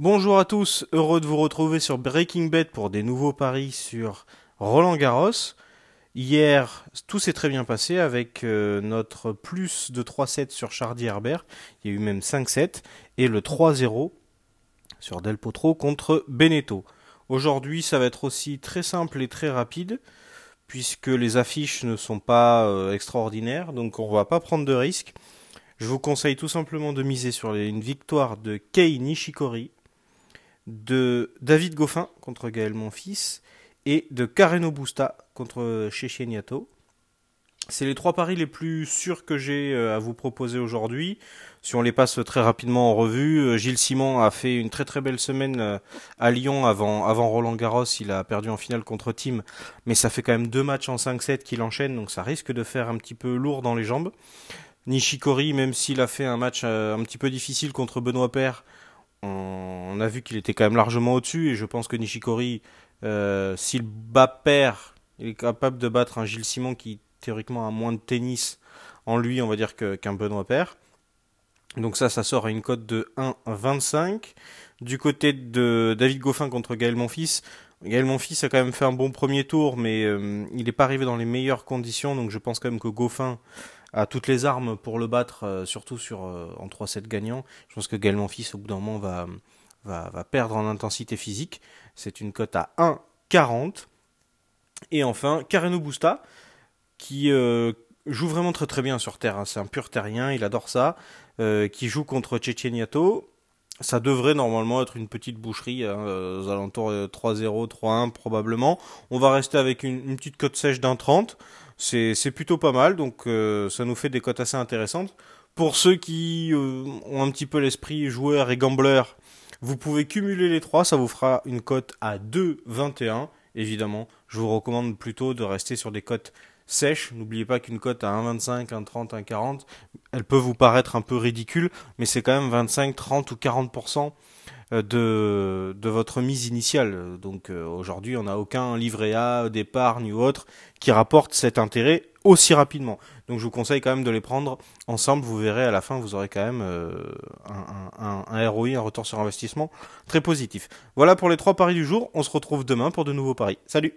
bonjour à tous, heureux de vous retrouver sur Breaking Bet pour des nouveaux paris sur Roland Garros. Hier, tout s'est très bien passé avec euh, notre plus de 3-7 sur Chardy Herbert. Il y a eu même 5-7 et le 3-0 sur Del Potro contre Beneteau. Aujourd'hui, ça va être aussi très simple et très rapide puisque les affiches ne sont pas euh, extraordinaires, donc on va pas prendre de risques. Je vous conseille tout simplement de miser sur une victoire de Kei Nishikori, de David Goffin contre Gaël Monfils et de Kareno Busta contre Checheniato. C'est les trois paris les plus sûrs que j'ai euh, à vous proposer aujourd'hui. Si on les passe très rapidement en revue, euh, Gilles Simon a fait une très très belle semaine euh, à Lyon avant, avant Roland Garros. Il a perdu en finale contre Tim, mais ça fait quand même deux matchs en 5-7 qu'il enchaîne, donc ça risque de faire un petit peu lourd dans les jambes. Nishikori, même s'il a fait un match un petit peu difficile contre Benoît Père, on, a vu qu'il était quand même largement au-dessus et je pense que Nishikori, s'il bat Père, il est capable de battre un Gilles Simon qui théoriquement a moins de tennis en lui, on va dire, qu'un Benoît Père. Donc ça, ça sort à une cote de 1,25. Du côté de David Goffin contre Gaël Monfils, Gaël Monfils a quand même fait un bon premier tour, mais euh, il n'est pas arrivé dans les meilleures conditions, donc je pense quand même que Goffin a toutes les armes pour le battre, euh, surtout sur euh, en 3-7 gagnants. Je pense que Gaël Monfils, au bout d'un moment, va, va, perdre en intensité physique. C'est une cote à 1,40. Et enfin, Carreno Busta, qui euh, joue vraiment très très bien sur terre. Hein. C'est un pur terrien, il adore ça. Qui joue contre Tchétchéniato. Ça devrait normalement être une petite boucherie, hein, aux alentours 3-0, 3-1 probablement. On va rester avec une, petite cote sèche d'un 30. C'est plutôt pas mal, donc ça nous fait des cotes assez intéressantes. Pour ceux qui ont un petit peu l'esprit joueur et gambler, vous pouvez cumuler les trois, ça vous fera une cote à 2,21. Évidemment, je vous recommande plutôt de rester sur des cotes sèche. N'oubliez pas qu'une cote à 1,25, 1,30, 1,40, elle peut vous paraître un peu ridicule, mais c'est quand même 25, 30 ou 40% euh, de, de votre mise initiale. Donc euh, aujourd'hui, on n'a aucun livret A d'épargne ou autre qui rapporte cet intérêt aussi rapidement. Donc je vous conseille quand même de les prendre ensemble. Vous verrez à la fin, vous aurez quand même euh, un, ROI, un retour sur investissement très positif. Voilà pour les trois paris du jour. On se retrouve demain pour de nouveaux paris. Salut